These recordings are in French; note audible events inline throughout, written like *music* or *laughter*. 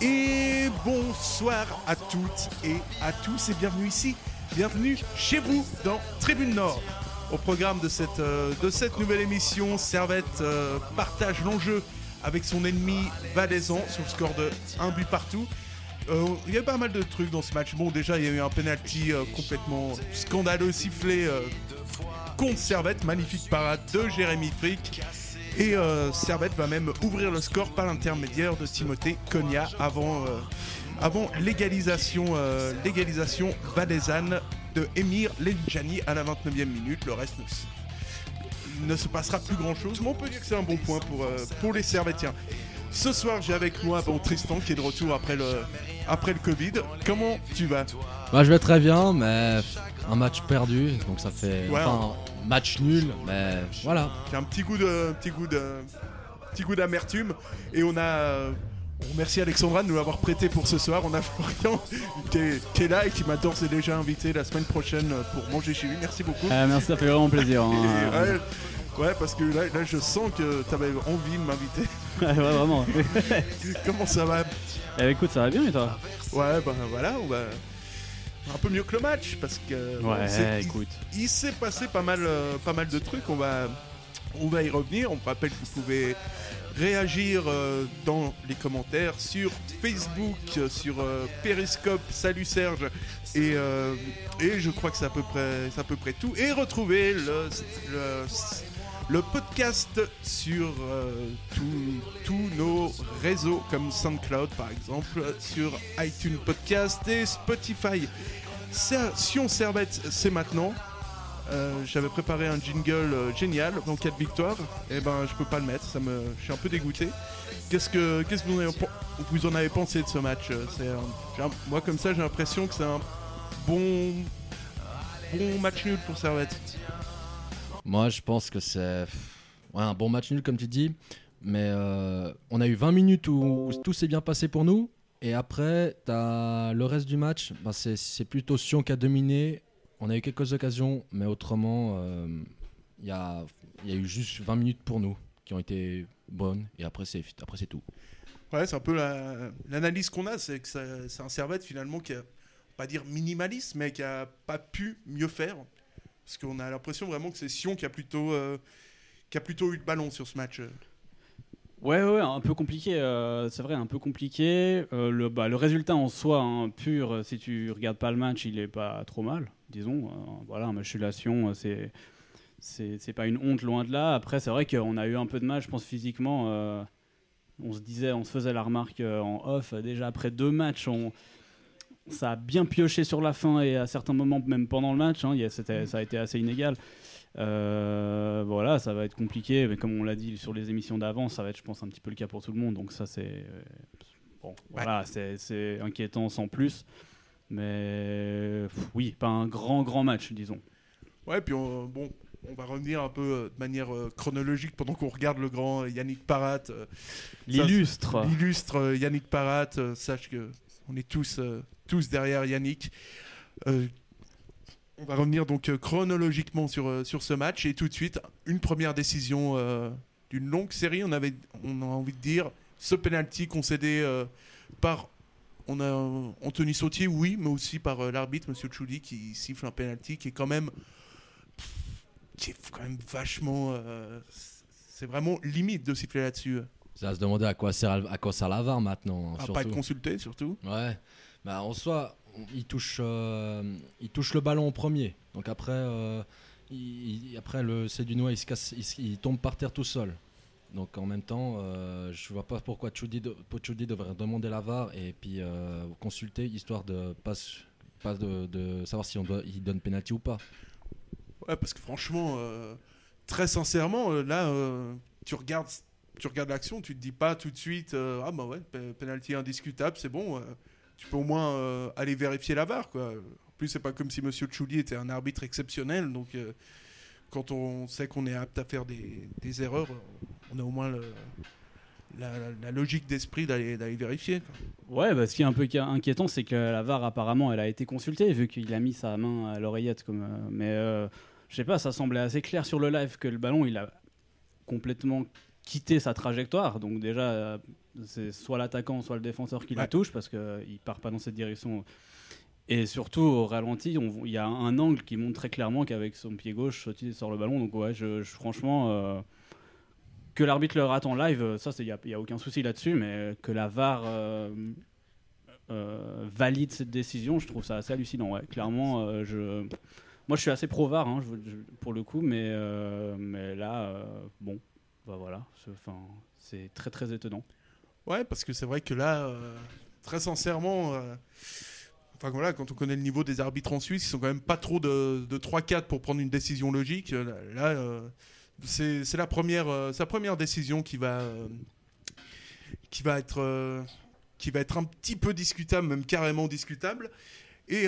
Et bonsoir à toutes et à tous et bienvenue ici, bienvenue chez vous dans Tribune Nord. Au programme de cette, euh, nouvelle émission, Servette euh, partage l'enjeu avec son ennemi valaisan sur le score de 1 but partout. Euh, Il y a pas mal de trucs dans ce match. Bon, déjà, il y a eu un penalty complètement scandaleux sifflé contre Servette. Magnifique parade de Jérémy Frick. Et euh, Servette va même ouvrir le score par l'intermédiaire de Timothée Cogna avant, euh, avant l'égalisation euh, l'égalisation de Emir Lenjani à la 29e minute. Le reste ne, ne se passera plus grand chose, mais on peut dire que c'est un bon point pour, euh, pour les Servettiens. Ce soir, j'ai avec moi bon, Tristan qui est de retour après le, après le Covid. Comment tu vas? Bah, je vais très bien, mais un match perdu, donc ça fait. Ouais, enfin, match nul, mais voilà. J'ai un petit goût de petit goût de petit goût d'amertume et on a euh, on remercie Alexandra de nous l'avoir prêté pour ce soir. On a *laughs* Florian qui est, qui est là et qui m'a d'ores et déjà invité la semaine prochaine pour manger chez lui. Merci beaucoup. Euh, merci, ça fait vraiment plaisir. hein. Et, ouais, ouais, parce que là, là, je sens que tu avais envie de m'inviter. *laughs* Ouais, ouais, vraiment. *laughs* Comment ça va? Eh, écoute, ça va bien et toi? Ouais, ben voilà, on va un peu mieux que le match parce que Ouais, il- écoute. il s'est passé pas mal, euh, pas mal de trucs. On va, on va y revenir. On rappelle que vous pouvez réagir euh, dans les commentaires sur Facebook, euh, sur Periscope. Salut Serge. Et, et je crois que c'est à peu près, à peu près tout. Et retrouver le, le, le podcast sur euh, tous- nos réseaux comme SoundCloud par exemple, sur iTunes Podcast et Spotify. Sion Servette, c'est maintenant. Euh, J'avais préparé un jingle euh, génial en cas de victoire. Et ben, je peux pas le mettre. Ça me, je suis un peu dégoûté. Qu'est-ce que, qu'est-ce que vous, en avez, vous en avez pensé de ce match Moi, comme ça, j'ai l'impression que c'est un bon, bon match nul pour Servette. Moi, je pense que c'est un bon match nul, comme tu dis, mais euh, on a eu 20 minutes où, tout s'est bien passé pour nous, et après, as le reste du match, bah, c'est plutôt Sion qui a dominé. On a eu quelques occasions, mais autrement, euh, il y, a, il y a eu juste 20 minutes pour nous qui ont été bonnes, et après, c'est tout. Ouais, c'est un peu la- l'analyse qu'on a, c'est que c'est un Servette finalement qui a, pas dire minimaliste, mais qui a pas pu mieux faire. Parce qu'on a l'impression vraiment que c'est Sion qui a plutôt, euh, qui a plutôt eu le ballon sur ce match. Ouais, ouais, un peu compliqué. euh, c'est vrai, un peu compliqué. Euh, le, bah, le résultat en soi, hein, pur, si tu regardes pas le match, il est pas trop mal, disons. Euh, voilà, un match c'est. C'est pas une honte, loin de là. Après, c'est vrai qu'on a eu un peu de mal, je pense, physiquement. on se disait, on se faisait la remarque en off. Déjà, après deux matchs, on, ça a bien pioché sur la fin et à certains moments, même pendant le match, hein, y a- ça a été assez inégal. Euh, voilà, ça va être compliqué, mais comme on l'a dit sur les émissions d'avant, ça va être, je pense, un petit peu le cas pour tout le monde. Donc ça, c'est euh, bon, voilà, c'est- c'est inquiétant sans plus. Mais pff, oui, pas un grand grand match, disons. Ouais, puis on, bon, on va revenir un peu euh, de manière euh, chronologique pendant qu'on regarde le grand Yannick Parat. euh, L'illustre. L'illustre Yannick Parat. sache que on est tous, euh, tous derrière Yannick. Euh, on va revenir donc euh, chronologiquement sur, sur ce match et tout de suite une première décision d'une longue série. On avait, on a envie de dire ce penalty concédé par on a Anthony Sautier, oui, mais aussi par l'arbitre Monsieur Chouli qui siffle un penalty qui est quand même qui est quand même vachement c'est vraiment limite de siffler là-dessus. Ça se demander à quoi sert, à quoi sert la VAR maintenant. À surtout. pas être consulté surtout. Ouais, bah en soi, il touche, euh, il touche le ballon en premier. Donc après, euh, il, il- après le Cédunois, il se casse, il, tombe par terre tout seul. Donc en même temps, euh, je vois pas pourquoi Choudi, de- devrait demander la VAR et puis euh, consulter histoire de pas, s- pas de, de savoir si on doit, il donne penalty ou pas. Ouais, parce que franchement, euh, très sincèrement, là, tu regardes, tu regardes l'action, tu te dis pas tout de suite, euh, ah bah ouais, pe- penalty indiscutable, c'est bon. euh, tu peux au moins euh, aller vérifier la VAR. Quoi. En plus, c'est pas comme si Monsieur Chouli était un arbitre exceptionnel. Donc, quand on sait qu'on est apte à faire des, erreurs, on a au moins la, logique d'esprit d'aller vérifier. Ouais, bah, ce qui est un peu qui- inquiétant, c'est que la VAR, apparemment, elle a été consultée, vu qu'il a mis sa main à l'oreillette. Mais je sais pas, ça semblait assez clair sur le live que le ballon, il a complètement quitté sa trajectoire. Donc, déjà, euh, c'est soit l'attaquant, soit le défenseur qui la touche, parce qu'il part pas dans cette direction. Et surtout, au ralenti, il y a un angle qui montre très clairement qu'avec son pied gauche, Sotti sort le ballon. Donc, ouais, je, je- franchement. euh, que l'arbitre le rate en live, ça, il n'y a, y a aucun souci là-dessus, mais que la VAR euh, euh, valide cette décision, je trouve ça assez hallucinant. Ouais. Clairement, euh, je, moi je suis assez pro-VAR hein, je- pour le coup, mais, euh, mais là, bon, bah voilà, c'est- très très étonnant. Ouais, parce que c'est vrai que là, euh, très sincèrement, euh, enfin voilà, quand on connaît le niveau des arbitres en Suisse, ils sont quand même pas trop de, de 3-4 pour prendre une décision logique. Euh, Là, c'est la première, sa première décision qui va, qui va être, qui va être un petit peu discutable, même carrément discutable. Et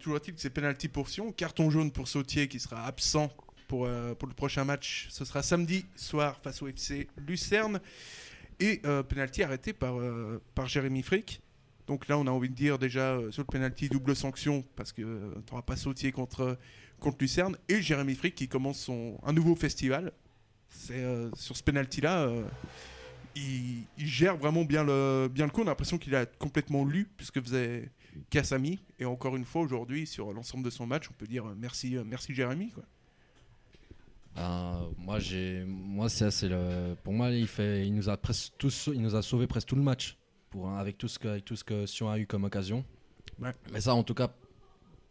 toujours est-il que c'est penalty pour Sion, carton jaune pour Sautier qui sera absent pour, euh, pour le prochain match. Ce sera samedi soir face au FC Lucerne. Et euh, penalty arrêté par, euh, par Jérémy Frick. Donc là, on a envie de dire déjà euh, sur le penalty double sanction parce que tu n'auras pas Sautier contre, contre Lucerne. Et Jérémy Frick qui commence son, un nouveau festival. C'est sur ce penalty-là, euh, il, gère vraiment bien le, bien le coup. On a l'impression qu'il a complètement lu puisque faisait Kassami. Et encore une fois, aujourd'hui, sur l'ensemble de son match, on peut dire merci, merci Jérémy. Euh, moi, j'ai, moi, c'est, c'est le, pour moi, il fait, il nous a presque tous, il nous a sauvé presque tout le match, pour hein, avec tout ce que, avec tout ce que Sion a eu comme occasion. Ouais. Mais ça, en tout cas,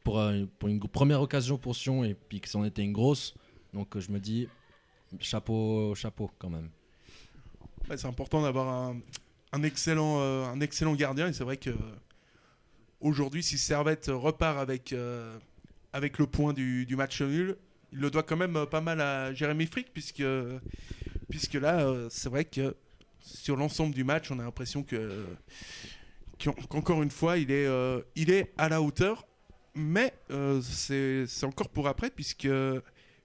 pour, euh, pour une première occasion pour Sion et puis que c'en était une grosse, donc je me dis, chapeau, chapeau quand même. Ouais, c'est important d'avoir un, un excellent, euh, un excellent gardien. Et c'est vrai que aujourd'hui, si Servette repart avec, euh, avec le point du, du match nul, il le doit quand même euh, pas mal à Jérémy Frick, puisque, puisque là, euh, c'est vrai que sur l'ensemble du match, on a l'impression que qu'en- qu'encore une fois, il est, euh, il est à la hauteur. Mais c'est encore pour après, puisque,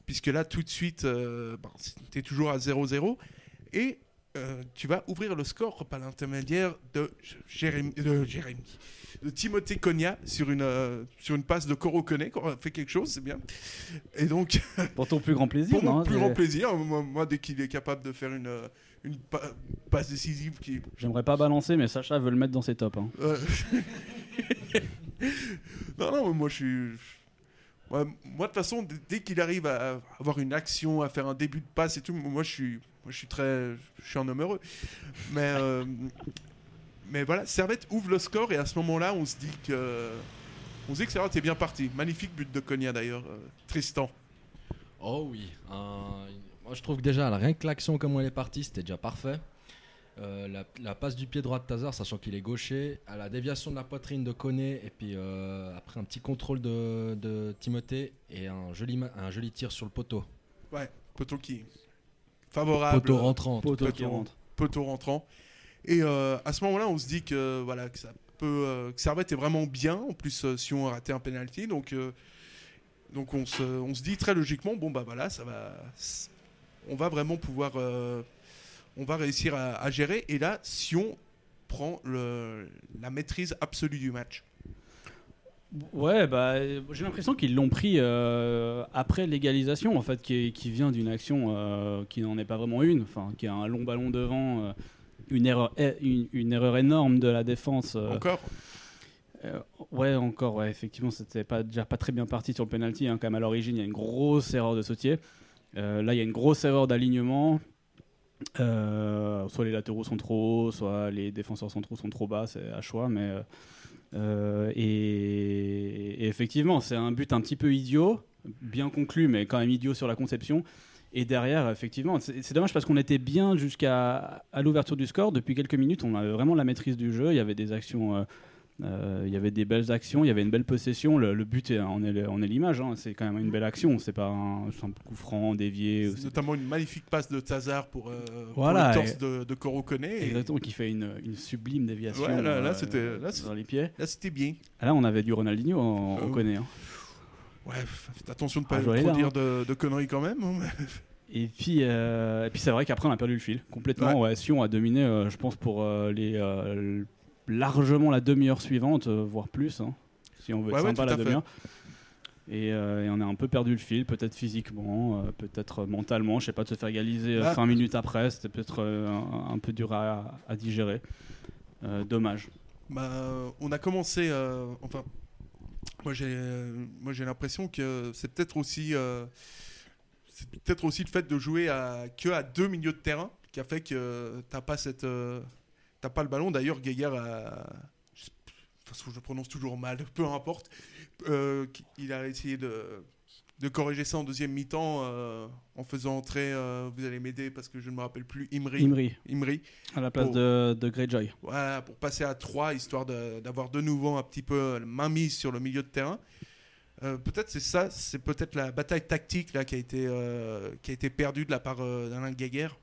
puisque là, tout de suite, euh, ben, tu es toujours à 0-0. Et tu vas ouvrir le score par l'intermédiaire de Jérémy, de Jérémy, de Timothée Cogna sur une, euh, sur une passe de Coro Koné, qui aura fait quelque chose, c'est bien. Et donc, *laughs* Pour ton plus grand plaisir, pour mon non plus grand plaisir, moi, moi, dès qu'il est capable de faire une, euh, une pa- passe décisive qui, J'aimerais pas balancer, mais Sacha veut le mettre dans ses tops. hein. euh, *laughs* non, non, moi je suis. Moi, de toute façon, dès qu'il arrive à avoir une action, à faire un début de passe et tout, moi je suis, moi, je suis très. Je suis un homme heureux. Mais, euh, mais voilà, Servette ouvre le score et à ce moment-là, on se dit que. On se dit que Servette est bien parti. Magnifique but de Cogna d'ailleurs, euh, Tristan. Oh oui. moi, je trouve que déjà, rien que l'action, comme elle est partie, c'était déjà parfait. Euh, la, la passe du pied droit de Tazar, sachant qu'il est gaucher, à la déviation de la poitrine de Koné, et puis euh, après un petit contrôle de, de Timothée, et un joli, ma- un joli tir sur le poteau. Ouais, poteau qui. Favorable. Poteau rentrant. Poteau Poteau. qui rentre. poteau rentrant. Et euh, à ce moment-là, on se dit que voilà ça peut, euh, que Servette est vraiment bien. En plus, euh, si on a raté un penalty, donc donc on se, on se dit très logiquement, bon bah voilà, ça va, on va vraiment pouvoir, on va réussir à, gérer. Et là, Sion prend le, la maîtrise absolue du match. Ouais, bah, j'ai l'impression qu'ils l'ont pris après l'égalisation, en fait, qui, vient d'une action qui n'en est pas vraiment une, enfin, qui a un long ballon devant, une, erreur, eh, une, une erreur énorme de la défense. euh, Encore? euh, ouais, encore, ouais, effectivement, c'était pas, déjà pas très bien parti sur le penalty, hein, quand même, à l'origine, il y a une grosse erreur de sautier. Euh, là, il y a une grosse erreur d'alignement. Euh, soit les latéraux sont trop hauts, soit les défenseurs centraux sont trop bas, c'est à choix, mais. et, et effectivement, c'est un but un petit peu idiot, bien conclu, mais quand même idiot sur la conception. Et derrière, effectivement, c'est dommage parce qu'on était bien jusqu'à à l'ouverture du score. Depuis quelques minutes, on avait vraiment la maîtrise du jeu. Il y avait des actions euh, Euh, Il y avait des belles actions, il y avait une belle possession. Le, le but, est- on est, on est l'image, hein, c'est quand même une belle action. C'est pas un simple coup franc dévié. C'est notamment une magnifique passe de Tazar pour, euh, pour le torse de, de. Et Exactement, qui fait une, une sublime déviation Ouais, là- là, euh, là, dans les pieds. Là, c'était bien. Ah, Là, on avait du Ronaldinho, on, on connaît. hein. Ouais, faites attention de pas Ah, dire là, de, de conneries quand même. hein. *laughs* Et puis, euh, et puis c'est vrai qu'après, on a perdu le fil complètement. Ouais. Sion a dominé, euh, je pense, pour euh, les largement la demi-heure suivante, voire plus, hein, si on veut être Ouais, ouais, sympa la demi-heure. Et, euh, et on a un peu perdu le fil, peut-être physiquement, euh, peut-être mentalement. Je sais pas, de se faire égaliser Bah. 5 minutes après, c'était peut-être euh, un, un peu dur à, à digérer. Dommage. Bah, on a commencé. enfin, moi j'ai, moi j'ai l'impression que c'est peut-être aussi, euh, c'est peut-être aussi le fait de jouer à que à deux milieux de terrain qui a fait que t'as pas cette, euh, t'as pas le ballon. D'ailleurs, Gaillard a, je, je prononce toujours mal, *laughs* peu importe. euh, il a essayé de de corriger ça en deuxième mi-temps euh, en faisant entrer, euh, vous allez m'aider parce que je ne me rappelle plus, Imri. Imri, Imri. à la place de, de Greyjoy. Voilà, pour passer à 3, histoire d'avoir de, nouveau un petit peu la main mise sur le milieu de terrain. Euh, peut-être c'est ça, c'est peut-être la bataille tactique là, qui, a été, qui a été perdue de la part d'Alain Guéguerre.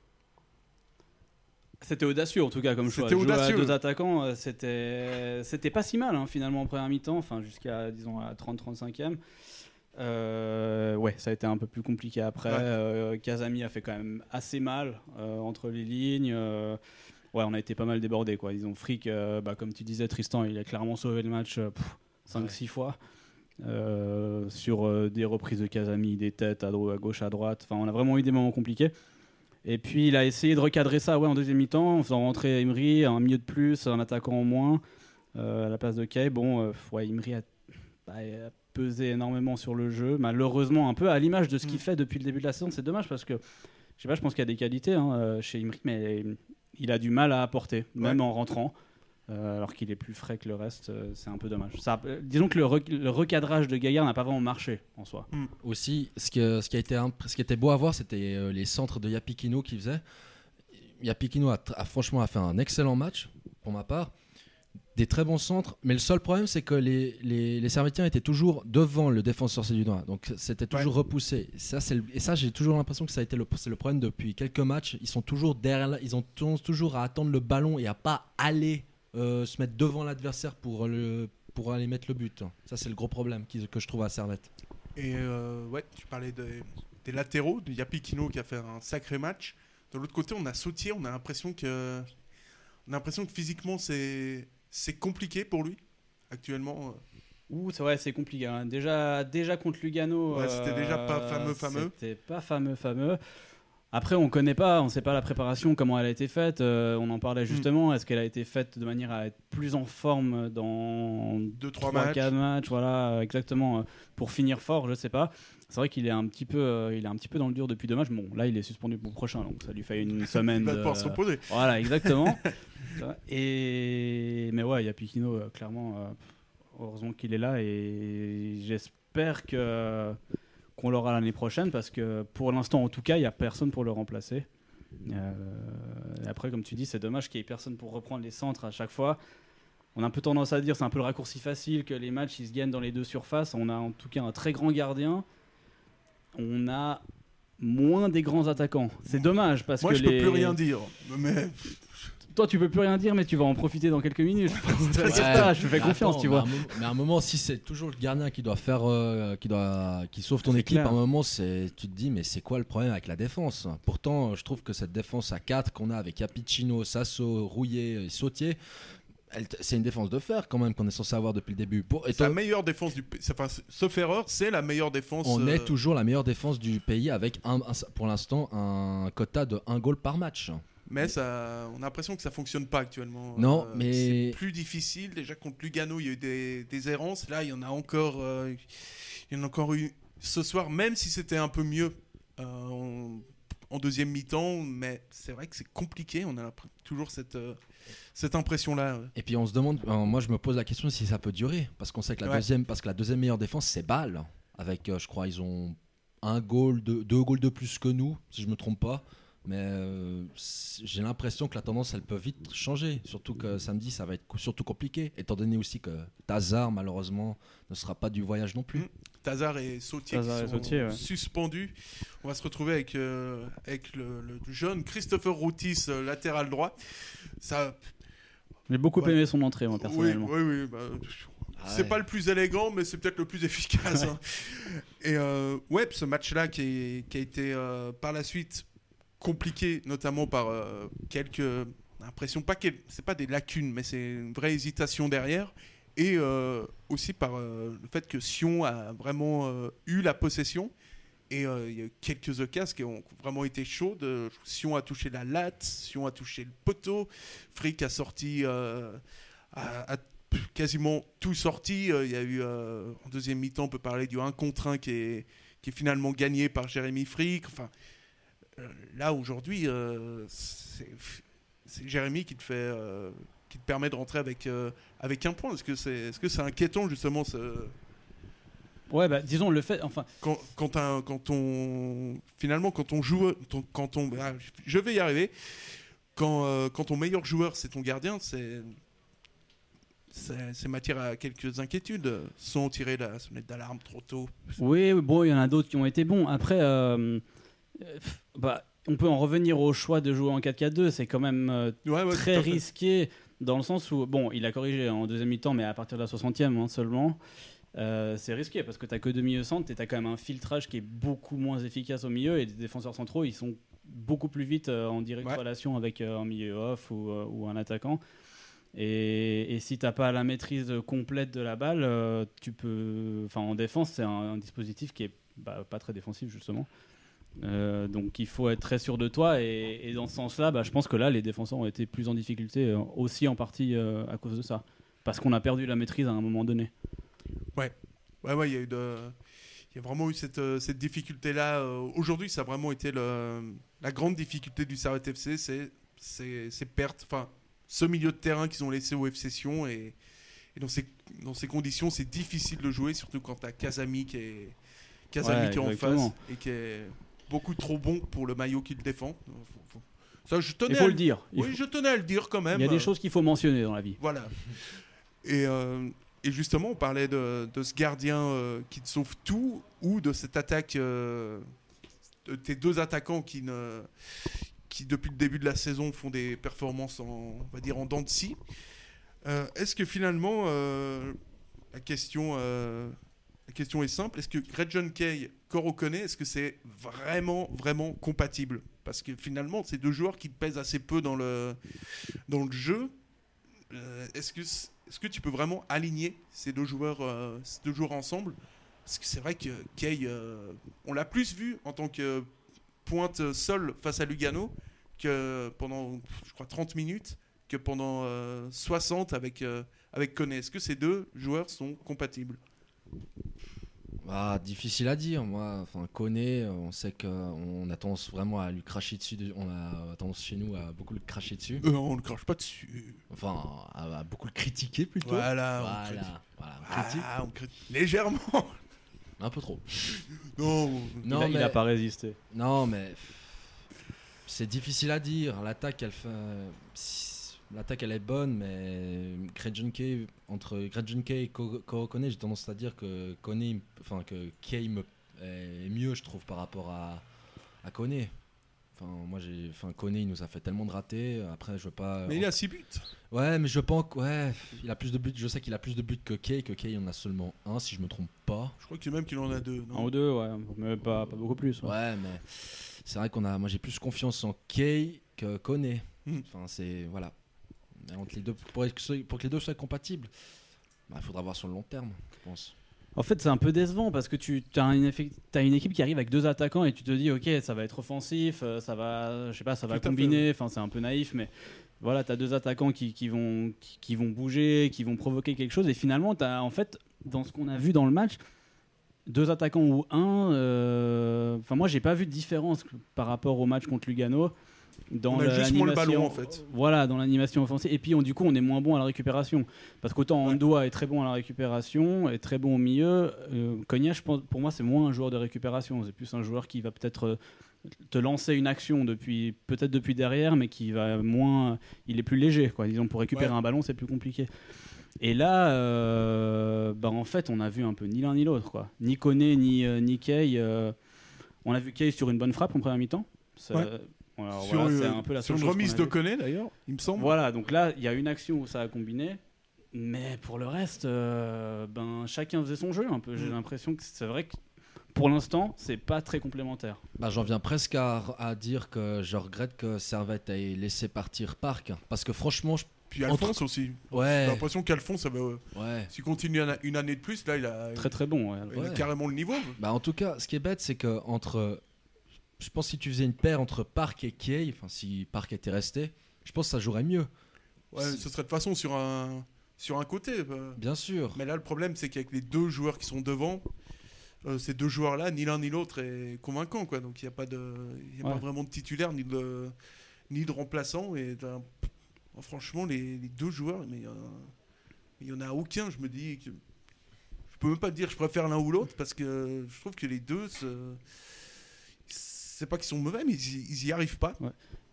C'était audacieux en tout cas comme choix. C'était Jouer audacieux. à deux attaquants, c'était c'était pas si mal hein, finalement en première mi-temps, enfin jusqu'à disons à 30-35e. Euh, ouais, ça a été un peu plus compliqué après. Ouais. Euh, Kazami a fait quand même assez mal euh, entre les lignes. ouais, on a été pas mal débordés quoi. Disons Frick, euh, bah, comme tu disais Tristan, il a clairement sauvé le match 5-6 fois. Sur des reprises de Kazami, des têtes à, gauche, à droite. Enfin, on a vraiment eu des moments compliqués. Et puis il a essayé de recadrer ça ouais, en deuxième mi-temps, en faisant rentrer Emery, un milieu de plus, un attaquant en moins, à la place de Kay. Bon, ouais, Emery a, bah, a pesé énormément sur le jeu, malheureusement un peu à l'image de ce qu'il Mm. fait depuis le début de la saison. C'est dommage parce que, je sais pas, je pense qu'il y a des qualités hein, euh, chez Emery, mais il a du mal à apporter, même en rentrant. euh, alors qu'il est plus frais que le reste, euh, c'est un peu dommage. Ça, euh, disons que le, rec- le recadrage de Gaillard n'a pas vraiment marché en soi. Aussi, ce, que- ce, qui a été, ce qui était beau à voir, c'était euh, les centres de Yapikino qui faisait. Yapikino a, a franchement a fait un excellent match, pour ma part. Des très bons centres, mais le seul problème, c'est que les, les, les Servétiens étaient toujours devant le défenseur sédunois. Donc c'était toujours repoussé. Ça, le- et ça, j'ai toujours l'impression que ça a été le, c'est le problème depuis quelques matchs. Ils sont toujours derrière, ils ont toujours à attendre le ballon et à pas aller euh, se mettre devant l'adversaire pour, le, pour aller mettre le but. Ça, c'est le gros problème qui- que je trouve à Servette. Et euh, ouais, tu parlais des, des latéraux, de Yapikino qui a fait un sacré match. De l'autre côté, on a Sautier, on a l'impression que, on a l'impression que physiquement c'est c'est compliqué pour lui actuellement. Ouh, c'est vrai, c'est compliqué. hein. Déjà, déjà contre Lugano. Ouais, c'était déjà pas euh, fameux, fameux. C'était pas fameux, fameux. Après, on connaît pas, on sait pas la préparation, comment elle a été faite. euh, on en parlait justement. Est-ce qu'elle a été faite de manière à être plus en forme dans Deux, trois 3 matchs. 4 matchs, voilà, exactement, euh, pour finir fort, je sais pas. C'est vrai qu'il est un petit peu, euh, il est un petit peu dans le dur depuis deux matchs. Bon, là, il est suspendu pour le prochain, donc ça lui fait une semaine. *laughs* Il va se reposer. Voilà, exactement. *laughs* Et mais ouais, il y a Piquino, euh, clairement. heureusement qu'il est là et j'espère que qu'on l'aura l'année prochaine parce que pour l'instant, en tout cas, il y a personne pour le remplacer. Euh, après, comme tu dis, c'est dommage qu'il y ait personne pour reprendre les centres à chaque fois. On a un peu tendance à dire, c'est un peu le raccourci facile que les matchs ils se gagnent dans les deux surfaces. On a en tout cas un très grand gardien. On a moins des grands attaquants. C'est dommage parce Moi, que je les... peux plus rien dire. Mais Toi, tu peux plus rien dire, mais tu vas en profiter dans quelques minutes. *laughs* Ouais, ça, je te fais confiance, attends, tu mais vois. à un moment- Mais à un moment, si c'est toujours le gardien qui doit faire, euh, qui doit, qui sauve ton équipe, clair. à un moment, c'est, tu te dis, mais c'est quoi le problème avec la défense? Pourtant, euh, je trouve que cette défense à 4 qu'on a avec Capicino, Sasso, Rouillet et Sautier, c'est une défense de fer quand même qu'on est censé avoir depuis le début. Pour, et la meilleure défense du pays. Enfin, sauf erreur, c'est la meilleure défense. on euh, est toujours la meilleure défense du pays avec un, un- pour l'instant un quota de 1 goal par match. Mais ça, on a l'impression que ça fonctionne pas actuellement. Non, Euh, mais- c'est plus difficile. Déjà contre Lugano, il y a eu des, des errances. Là, il y en a encore. euh, il y en a encore eu ce soir, même si c'était un peu mieux euh, en, en deuxième mi-temps. Mais c'est vrai que c'est compliqué. On a toujours cette cette impression-là. ouais. Et puis on se demande, moi je me pose la question si ça peut durer, parce qu'on sait que la Ouais. deuxième, parce que la deuxième meilleure défense c'est Bâle, avec je crois ils ont un goal, de, deux goals de plus que nous, si je me trompe pas. Mais euh, j'ai l'impression que la tendance, elle peut vite changer. Surtout que samedi, ça va être co- surtout compliqué. Étant donné aussi que Tazar, malheureusement, ne sera pas du voyage non plus. Mm. Tazar et Sautier Tazar qui et sont Sautier, ouais. suspendus. On va se retrouver avec, euh, avec le, le jeune Christopher Routis, euh, latéral droit. Ça, J'ai beaucoup Ouais. aimé son entrée, moi, oui, personnellement. oui, oui. bah, Ah c'est pas le plus élégant, mais c'est peut-être le plus efficace. hein. Et euh, ouais, ce match-là qui, a été euh, par la suite compliqué, notamment par euh, quelques impressions, pas quel- c'est pas des lacunes, mais c'est une vraie hésitation derrière. Et euh, aussi par euh, le fait que Sion a vraiment eu la possession. Et il y a eu quelques occasions qui ont vraiment été chaudes. Sion a touché la latte, Sion a touché le poteau, Frick a sorti, a, quasiment tout sorti. Il y a eu, en deuxième mi-temps, on peut parler du 1 contre 1 qui est, qui est finalement gagné par Jérémy Frick. Enfin, là, aujourd'hui, euh, c'est Jérémy qui te fait. euh, qui te permet de rentrer avec, euh, avec un point. Est-ce que c'est est -ce c'est inquiétant justement ce, Ouais, bah, disons le fait. Enfin, quand, quand, un- quand on finalement quand on joue quand on ah, je vais y arriver quand, euh, quand ton meilleur joueur c'est ton gardien c'est c'est matière à quelques inquiétudes sans tirer la sonnette d'alarme trop tôt oui, bon, il y en a d'autres qui ont été bons. Après, euh, euh, bah, on peut en revenir au choix de jouer en 4-4-2. C'est quand même euh, Ouais, ouais, très risqué dans le sens où, bon, il a corrigé en deuxième mi-temps, mais à partir de la 60e hein, seulement. Euh, c'est risqué parce que tu que deux milieux centres et tu as quand même un filtrage qui est beaucoup moins efficace au milieu et les défenseurs centraux ils sont beaucoup plus vite euh, en directe Ouais. relation avec un milieu off ou, ou un attaquant. Et, et si t'as pas la maîtrise complète de la balle, tu peux. Enfin, en défense, c'est un, un dispositif qui est bah, pas très défensif justement. Euh, donc il faut être très sûr de toi. Et, et dans ce sens-là, bah, je pense que là les défenseurs ont été plus en difficulté euh, aussi en partie euh, à cause de ça, parce qu'on a perdu la maîtrise à un moment donné. ouais. Ouais il y a eu de il y a vraiment eu cette, cette difficulté là aujourd'hui ça a vraiment été le, la grande difficulté du Servette FC c'est ces pertes enfin ce milieu de terrain qu'ils ont laissé au FC Sion et, et dans ces dans ces conditions c'est difficile de jouer surtout quand tu as Kazami qui est Kazami Ouais, qui est en face et qui est beaucoup trop bon pour le maillot qu'il défend ça je tenais Il faut le- le dire. Oui faut- je tenais à le dire quand même il y a des choses qu'il faut mentionner dans la vie. voilà. Et, euh, et justement, on parlait de, de ce gardien euh, qui te sauve tout ou de cette attaque, euh, de tes deux attaquants qui, ne, qui, depuis le début de la saison, font des performances en, on va dire, en dents de scie. Euh, Est-ce que finalement, la, question, la question est simple, est-ce que Gretchen Kay, Corocone, est-ce que c'est vraiment, vraiment compatible? Parce que finalement, c'est deux joueurs qui pèsent assez peu dans le, dans le jeu. Euh, est-ce que est-ce que tu peux vraiment aligner ces deux joueurs euh, ces deux joueurs ensemble? Parce que c'est vrai que Kay euh, on l'a plus vu en tant que pointe seul face à Lugano que pendant je crois 30 minutes que pendant euh, 60 avec avec est-ce que ces deux joueurs sont compatibles? Ah, difficile à dire. Moi, enfin, Koné, on sait qu'on a tendance vraiment à lui cracher dessus. On a tendance chez nous à beaucoup le cracher dessus. Euh, on ne crache pas dessus Enfin, à, à beaucoup le critiquer plutôt. voilà, on Voilà, critique. voilà, on critique. Ah, on critique légèrement Un peu trop. non Non, il, a, mais, il a pas résisté. non, mais c'est difficile à dire. L'attaque, elle fait. L'attaque, elle est bonne, mais Gretchen Kay, entre Gretchen Kay et Ko- Korokone, j'ai tendance à dire que Kone, enfin que Kay me, est mieux, je trouve, par rapport à, à Kone. Enfin, moi, j'ai, enfin, Kone, il nous a fait tellement de ratés. Après, je veux pas. mais il a 6 buts Ouais, mais je pense que ouais, il a plus de buts. Je sais qu'il a plus de buts que Kay, que Kay il en a seulement un, si je me trompe pas. je crois que même qu'il en a deux non? Un ou deux, ouais, mais pas, pas beaucoup plus. ouais. Ouais, mais c'est vrai qu'on a, moi j'ai plus confiance en Kay que Kone. Hmm. Enfin, c'est voilà. Mais entre les deux, pour, que- pour que les deux soient compatibles, bah, il faudra voir sur le long terme, je pense. En fait, c'est un peu décevant parce que tu as une, équipe qui arrive avec deux attaquants et tu te dis, ok, ça va être offensif, euh, ça va, je sais pas, ça va Tout combiner. Enfin, c'est un peu naïf, mais voilà, tu as deux attaquants qui, qui vont, qui, qui vont bouger, qui vont provoquer quelque chose. Et finalement, as en fait, dans ce qu'on a vu dans le match, deux attaquants ou un. euh, Enfin, moi, j'ai pas vu de différence par rapport au match contre Lugano. Dans On a juste moins le ballon, l'animation- en fait. Voilà, dans l'animation offensive. Et puis, on- du coup, on est moins bon à la récupération. Parce qu'autant Ouais. Andoa est très bon à la récupération, est très bon au milieu, euh, Cognac, je pense, pour moi, c'est moins un joueur de récupération. C'est plus un joueur qui va peut-être euh, te lancer une action depuis peut-être depuis derrière, mais qui va moins. Il est plus léger, quoi. Disons, pour récupérer Ouais. un ballon, c'est plus compliqué. Et là, euh, bah, en fait, on a vu un peu ni l'un ni l'autre, quoi. Ni Koné, ni, euh, ni Kay. euh, on a vu Kay sur une bonne frappe en première mi-temps. Ça- Ouais. Alors sur voilà, c'est euh, un peu la sur seule une remise de. Koné d'ailleurs, il me semble. Voilà, donc là, il y a une action où ça a combiné. Mais pour le reste, euh, ben, chacun faisait son jeu un peu. J'ai Mm. l'impression que c'est vrai que pour l'instant, c'est pas très complémentaire. Bah, J'en viens presque à, à dire que je regrette que Servette ait laissé partir Park. Parce que franchement, je- Puis Alphonse aussi. J'ai l'impression qu'Alphonse, ça va, euh, ouais. s'il continue une, année de plus, là, il a, Très très bon. ouais. il a carrément le niveau. Bah, en tout cas, ce qui est bête, c'est que entre. Je pense que si tu faisais une paire entre Park et Kay, enfin si Park était resté, je pense que ça jouerait mieux. Ouais, ce serait de toute façon sur un, sur un côté. euh. Bien sûr. Mais là, le problème, c'est qu'avec les deux joueurs qui sont devant, euh, ces deux joueurs-là, ni l'un ni l'autre est convaincant. Quoi. Donc il n'y a, pas, de, il y a Ouais. pas vraiment de titulaire ni de, ni de remplaçant. Et franchement, les, les deux joueurs, mais euh, il n'y en a aucun. Je me dis que. Je peux même pas dire que je préfère l'un ou l'autre parce que je trouve que les deux, se- c'est pas qu'ils sont mauvais, mais ils, ils y arrivent pas.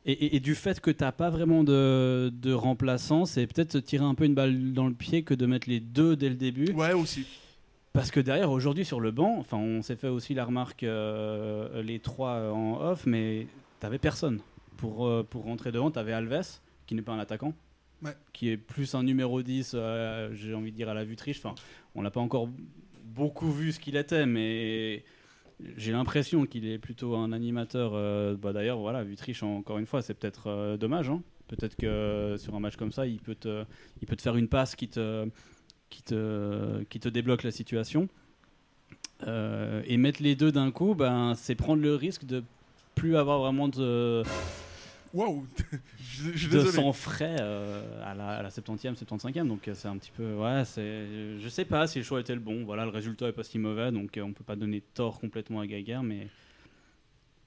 Et, et- et du fait que t'as pas vraiment de, de remplaçant, c'est peut-être se tirer un peu une balle dans le pied que de mettre les deux dès le début. Ouais, aussi. Parce que derrière, aujourd'hui, sur le banc, enfin, on s'est fait aussi la remarque, euh, les trois euh, en off, mais t'avais personne. Pour, euh, pour rentrer devant, t'avais Alves, qui n'est pas un attaquant, Ouais. qui est plus un numéro 10, euh, j'ai envie de dire, à la vue triche. Enfin, on n'a pas encore beaucoup vu ce qu'il était, mais j'ai l'impression qu'il est plutôt un animateur. euh, bah, D'ailleurs, voilà, Vutriche, encore une fois, c'est peut-être euh, dommage. hein. Peut-être que sur un match comme ça, il peut te, il peut te faire une passe qui te, qui te, qui te débloque la situation. Euh, et mettre les deux d'un coup, ben, c'est prendre le risque de plus avoir vraiment de, Waouh *laughs* de sang frais euh, à, la, à la 70e, 75e. Donc euh, c'est un petit peu. Ouais, c'est, je sais pas si le choix était le bon. Voilà, le résultat est pas si mauvais. Donc euh, on peut pas donner tort complètement à Geiger. Mais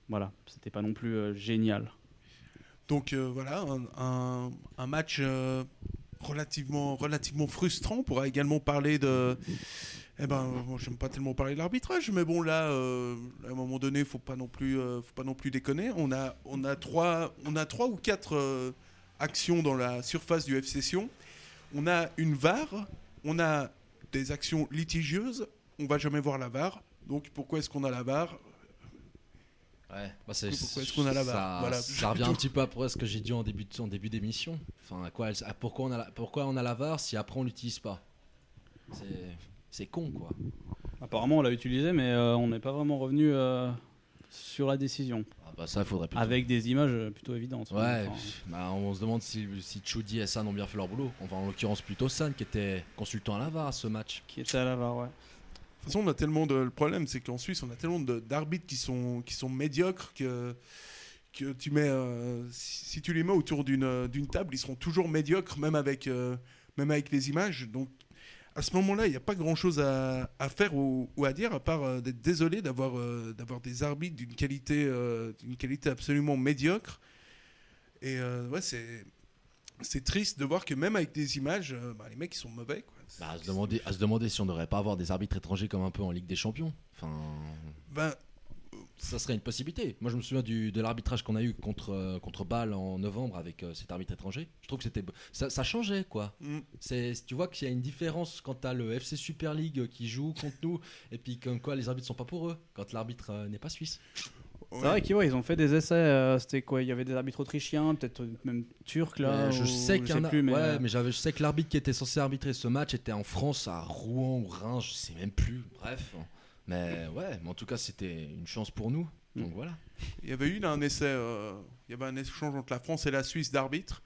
voilà, c'était pas non plus euh, génial. Donc euh, voilà, un, un- un match relativement, relativement frustrant. On pourra également parler de. Eh ben, moi, j'aime pas tellement parler de l'arbitrage, mais bon, là, euh, à un moment donné, faut pas non plus, euh, faut pas non plus déconner. On a, on a trois, on a trois ou quatre euh, actions dans la surface du FC Sion. On a une VAR, on a des actions litigieuses. On va jamais voir la VAR. Donc pourquoi est-ce qu'on a la VAR? Ouais. Bah, c'est- Pourquoi est-ce qu'on a la ça- VAR? Voilà. Ça revient un petit peu après ce que j'ai dit en début de- en début d'émission. Enfin, à quoi, elle- à pourquoi, on a la, pourquoi on a la VAR si après on l'utilise pas? C'est- C'est con quoi. Apparemment, on l'a utilisé, mais euh, on n'est pas vraiment revenu euh, sur la décision. Ah bah ça, il faudrait plutôt. Avec des images euh, plutôt évidentes. Ouais, Enfin, bah, on se demande si, si Choudi et San ont bien fait leur boulot. Enfin, en l'occurrence, plutôt San qui était consultant à la VAR à ce match. qui était à la VAR, ouais. De toute façon, on a tellement de. Le problème, c'est qu'en Suisse, on a tellement de- d'arbitres qui sont, qui sont médiocres que, que tu mets. euh, si, si tu les mets autour d'une euh, d'une table, ils seront toujours médiocres, même avec, euh, même avec les images. Donc, à ce moment-là, il n'y a pas grand-chose à, à faire ou, ou à dire, à part euh, d'être désolé d'avoir euh, d'avoir des arbitres d'une qualité, euh, d'une qualité absolument médiocre. Et euh, ouais, c'est. C'est triste de voir que même avec des images, bah, les mecs ils sont mauvais. Quoi. Bah, à, se demander, à se demander si on ne devrait pas avoir des arbitres étrangers comme un peu en Ligue des Champions. Enfin, Ben, ça serait une possibilité. Moi, je me souviens du, de l'arbitrage qu'on a eu contre, euh, contre Bâle en novembre avec euh, cet arbitre étranger. Je trouve que c'était ça, ça changeait quoi. mm. C'est, tu vois qu'il y a une différence quand tu as le FC Super League qui joue contre nous et puis comme quoi les arbitres sont pas pour eux quand l'arbitre euh, n'est pas suisse. C'est vrai qu'ils ouais, ils ont fait des essais. euh, C'était quoi? Il y avait des arbitres autrichiens, peut-être même turcs là. Je ou- sais qu'il a. plus, mais, ouais, mais je sais que l'arbitre qui était censé arbitrer ce match était en France, à Rouen ou Reims, je sais même plus. Bref. Mais ouais, mais en tout cas, c'était une chance pour nous. Donc Mm. voilà. Il y avait eu là, un essai, euh, il y avait un échange entre la France et la Suisse d'arbitres.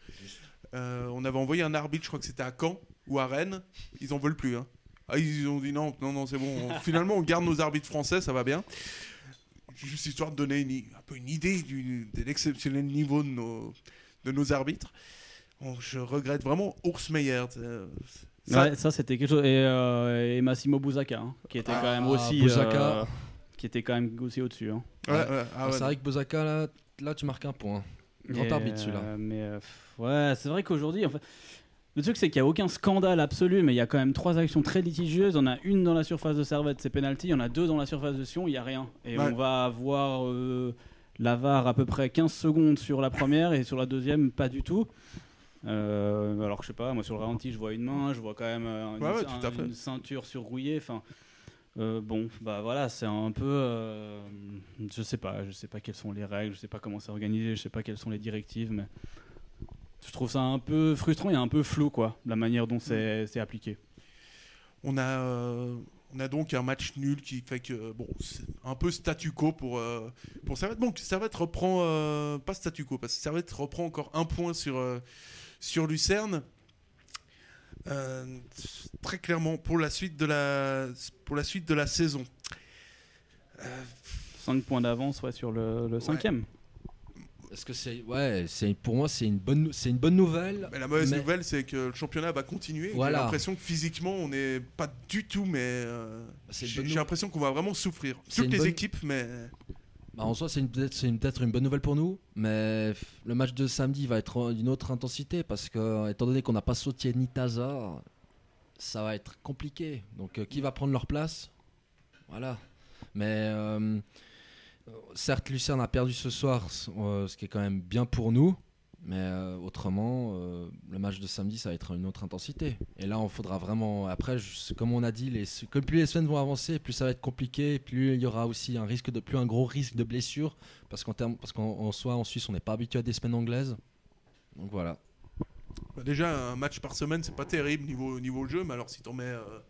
Euh, on avait envoyé un arbitre, je crois que c'était à Caen ou à Rennes. Ils en veulent plus. hein. Ah, ils ont dit non, non, non, c'est bon. On- finalement, on garde nos arbitres français, ça va bien. Juste histoire de donner une, un peu une idée du, de l'exceptionnel niveau de nos, de nos arbitres. Bon, je regrette vraiment Urs Meyer. Ça- Ouais, ça c'était quelque chose. Et, euh, et Massimo Bouzaca, hein, qui était quand même Ah, aussi. Bouzaca. euh, qui était quand même aussi au-dessus. hein. ouais, Ouais. ouais, ah ouais, c'est vrai que Bozaka, là, là, tu marques un point. Grand Et, arbitre, celui-là. euh, mais euh, ouais, c'est vrai qu'aujourd'hui, en fait, le truc c'est qu'il n'y a aucun scandale absolu, mais il y a quand même trois actions très litigieuses. On a une dans la surface de Servette, c'est penalty. Il y en a deux dans la surface de Sion, il n'y a rien. Et Ouais. on va avoir euh, la VAR à peu près 15 secondes sur la première et sur la deuxième, pas du tout. Euh, alors que je sais pas, moi sur le ralenti, je vois une main, je vois quand même euh, une, Ouais, ouais, ceinture surrouillée. Enfin, euh, bon, bah voilà, c'est un peu, euh, je sais pas, je sais pas quelles sont les règles, je sais pas comment c'est organisé, je sais pas quelles sont les directives, mais je trouve ça un peu frustrant et un peu flou, quoi, la manière dont c'est c'est appliqué. On a, on a donc un match nul qui fait que bon, c'est un peu statu quo pour euh, pour Servette. Donc Servette reprend euh, pas statu quo parce que Servette reprend encore un point sur euh, sur Lucerne. Euh, très clairement pour la suite de la pour la suite de la saison. 5 points d'avance ouais, sur le, le cinquième. Est-ce que c'est ouais, c'est pour moi c'est une bonne c'est une bonne nouvelle. Mais la mauvaise Mais- nouvelle, c'est que le championnat va continuer. Voilà. J'ai l'impression que physiquement, on n'est pas du tout, mais euh, j'ai l'impression qu'on va vraiment souffrir. C'est Toutes les bonne- équipes, mais Bah, en soi, c'est peut-être une, bonne nouvelle pour nous, mais le match de samedi va être d'une autre intensité parce que, étant donné qu'on n'a pas Sautier ni Tazar, ça va être compliqué. Donc, euh, qui va prendre leur place? Voilà. Mais euh, certes, Lucerne a perdu ce soir, euh, ce qui est quand même bien pour nous. Mais euh, autrement, euh, le match de samedi, ça va être une autre intensité. Et là, on faudra vraiment. Après, comme on a dit, que plus les semaines vont avancer, plus ça va être compliqué, plus il y aura aussi un risque de plus un gros risque de blessure, parce qu'en parce qu'en en soi, en Suisse, on n'est pas habitué à des semaines anglaises. Donc voilà. bah, déjà un match par semaine, c'est pas terrible niveau niveau jeu. Mais alors si t'en mets euh,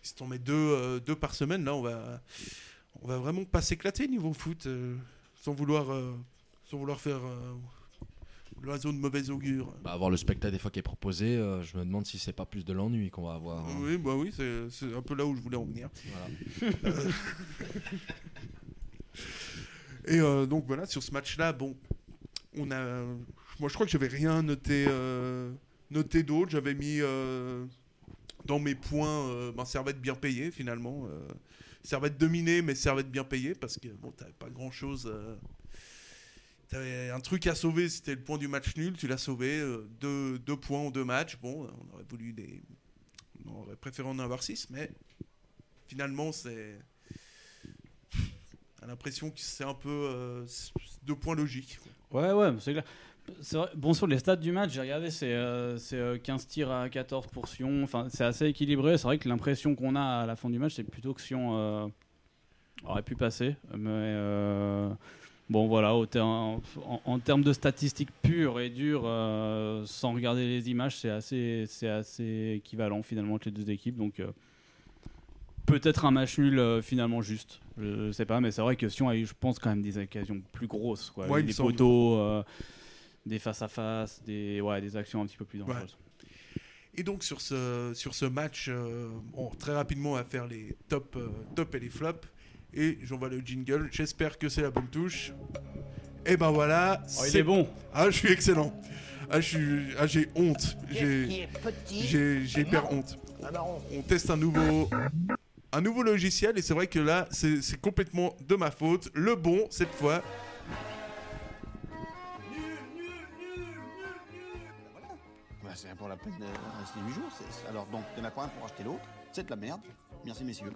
si t'en mets deux euh, deux par semaine, là, on va on va vraiment pas s'éclater niveau foot, sans vouloir sans vouloir faire l'oiseau de mauvais augure. Bah, avoir le spectacle des fois qui est proposé, euh, je me demande si c'est pas plus de l'ennui qu'on va avoir. hein. Oui, bah oui, c'est un peu là où je voulais en venir. Voilà. *laughs* Et euh, donc voilà, sur ce match-là, bon, on a. Moi, je crois que j'avais rien noté, euh, noté d'autre. J'avais mis dans mes points ben, Servette bien payé finalement. Servette dominé, mais Servette bien payé parce que bon, t'avais pas grand-chose. Euh, T'avais un truc à sauver, c'était le point du match nul. Tu l'as sauvé, euh, deux, points en deux matchs. Bon, on aurait voulu. On aurait préféré en avoir six, mais finalement, c'est. On a l'impression que c'est un peu euh, deux points logiques. Ouais, ouais, c'est clair. Bon, sur les stats du match, j'ai regardé, c'est euh, c'est, euh, 15 tirs à 14 pour Sion. Enfin, c'est assez équilibré. C'est vrai que l'impression qu'on a à la fin du match, c'est plutôt que Sion euh, aurait pu passer. Mais euh, bon, voilà, en, en termes de statistiques pures et dures, euh, sans regarder les images, c'est assez, c'est assez équivalent finalement entre les deux équipes. Donc. euh, Peut-être un match nul euh, finalement juste, je sais pas, mais c'est vrai que Sion a eu, je pense, quand même des occasions plus grosses, quoi. Ouais, des poteaux, des face à face, des ouais, des actions un petit peu plus dangereuses. Et donc sur ce, sur ce match, très rapidement on va faire les top, top et les flops. Et j'envoie le jingle, j'espère que c'est la bonne touche. Et ben voilà, Oh, il c'est est bon. Ah, je suis excellent. Ah, je suis, ah, j'ai honte. J'ai, j'ai, j'ai hyper honte. On teste un nouveau, un nouveau logiciel et c'est vrai que là, c'est, c'est complètement de ma faute. Le bon cette fois. Bah, c'est pour la peine de rester 8 jours. c'est- Alors donc, il y en a pas un pour acheter l'autre. C'est de la merde. Merci messieurs.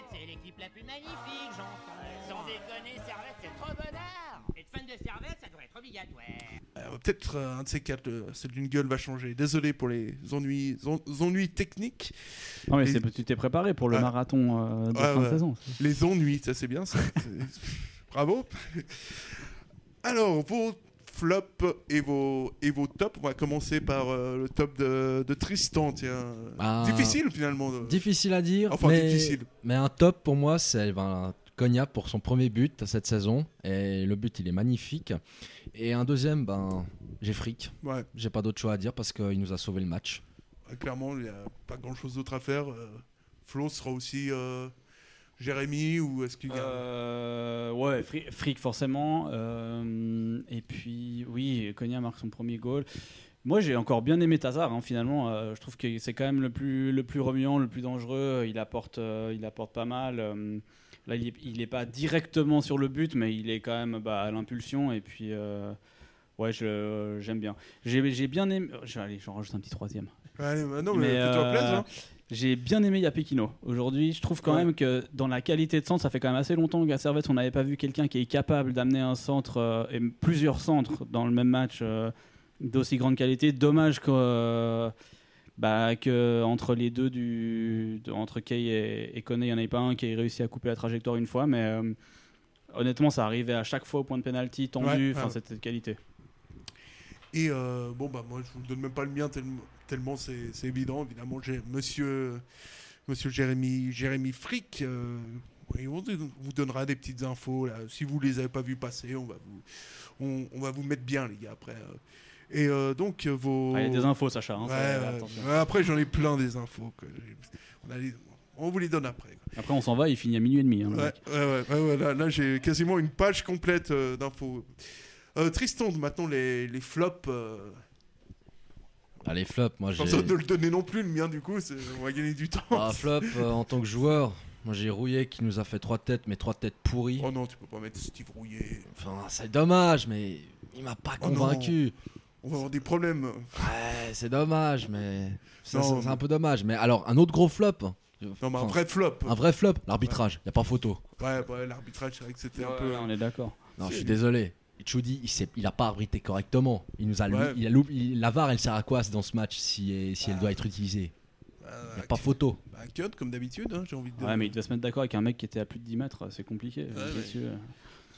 Servette, c'est l'équipe la plus magnifique, j'entends. Sans déconner, Servette, c'est trop bonheur. Être fan de Servette, ça devrait être obligatoire. Euh, peut-être euh, un de ces quatre, euh, ce jingle va changer. Désolé pour les ennuis, en- ennuis techniques. Non, mais c'est- tu t'es préparé pour le Ouais. marathon euh, de Ouais, fin de saison. Les ennuis, ça c'est bien ça. C'est- *laughs* Bravo. *laughs* Alors, vos flops et vos, et vos tops, on va commencer par euh, le top de, de Tristan. Tiens. Ah. Difficile finalement. de- Difficile à dire, Enfin, mais, difficile. mais un top pour moi, c'est ben, Cognac pour son premier but cette saison. Et le but, il est magnifique. Et un deuxième, ben, j'ai fric. Ouais, J'ai pas d'autre choix à dire parce qu'il nous a sauvé le match. euh, clairement, il n'y a pas grand chose d'autre à faire. Euh, Flo sera aussi euh, Jérémy ou est-ce qu'il y a. Euh, ouais, Fri- Frick forcément. Euh, et puis, oui, Konya marque son premier goal. Moi, j'ai encore bien aimé Tazar, hein, finalement. Euh, je trouve que c'est quand même le plus, le plus remuant, le plus dangereux. Il apporte, il apporte pas mal. Là, il n'est pas directement sur le but, mais il est quand même bah, à l'impulsion. Et puis, ouais, j'aime bien. J'ai bien aimé. aller, j'en rajoute un petit troisième. Allez, bah non, mais, Mais, euh, hein. J'ai bien aimé Yapekino. Aujourd'hui, je trouve quand Ouais. même que dans la qualité de centre, ça fait quand même assez longtemps qu'à Servette, on n'avait pas vu quelqu'un qui est capable d'amener un centre euh, et plusieurs centres dans le même match euh, d'aussi grande qualité. Dommage que, euh, bah, que entre les deux, du, de- entre Kay et, et Koné, il n'y en avait pas un qui ait réussi à couper la trajectoire une fois, mais honnêtement, ça arrivait à chaque fois au point de pénalty, tendu. Ouais, Enfin, ouais. c'était de qualité. Et bon, bah, moi, je vous donne même pas le mien tellement, tellement c'est c'est évident. Évidemment, j'ai monsieur, monsieur Jérémy, Jérémy Frick. euh, et on vous donnera des petites infos. Là. Si vous les avez pas vues passer, on va vous, on, on va vous mettre bien, les gars, après. euh. Et euh, donc, vos. Ah, Il y a des infos, Sacha. hein, Ouais, ça- ouais. attention. Ouais, après, j'en ai plein des infos. que on, a les- on vous les donne après. quoi. Après, on s'en va, il finit à minuit et demi. hein, ouais, là, j'ai quasiment une page complète euh, d'infos. Euh, Tristan, maintenant les, les flops. Les flops, moi Pas j'ai. besoin de le donner non plus, le mien du coup, c'est- on va gagner du temps. Ah, flop euh, en tant que joueur, moi j'ai Rouillet qui nous a fait trois têtes, mais trois têtes pourries. Oh non, tu peux pas mettre Steve Rouillet. Enfin, c'est dommage, mais il m'a pas Oh convaincu. On va avoir des problèmes. Ouais, c'est dommage, mais. c'est un peu dommage. Mais alors, un autre gros flop. Non, mais un vrai flop. un vrai flop, l'arbitrage, y a pas photo. Ouais, ouais, l'arbitrage, c'est vrai que c'était un peu. ouais, on est d'accord. Non, je suis désolé. Choudi, il, il a pas arbitré correctement. Il nous a, Ouais. il a loupé- il- la VAR, elle sert à quoi dans ce match si, si elle doit être utilisée Euh, Y a pas photo. Bah, cut, comme d'habitude, hein, j'ai envie de dire. Ouais, mais il devait se mettre d'accord avec un mec qui était à plus de 10 mètres, c'est compliqué. Ouais, sûr.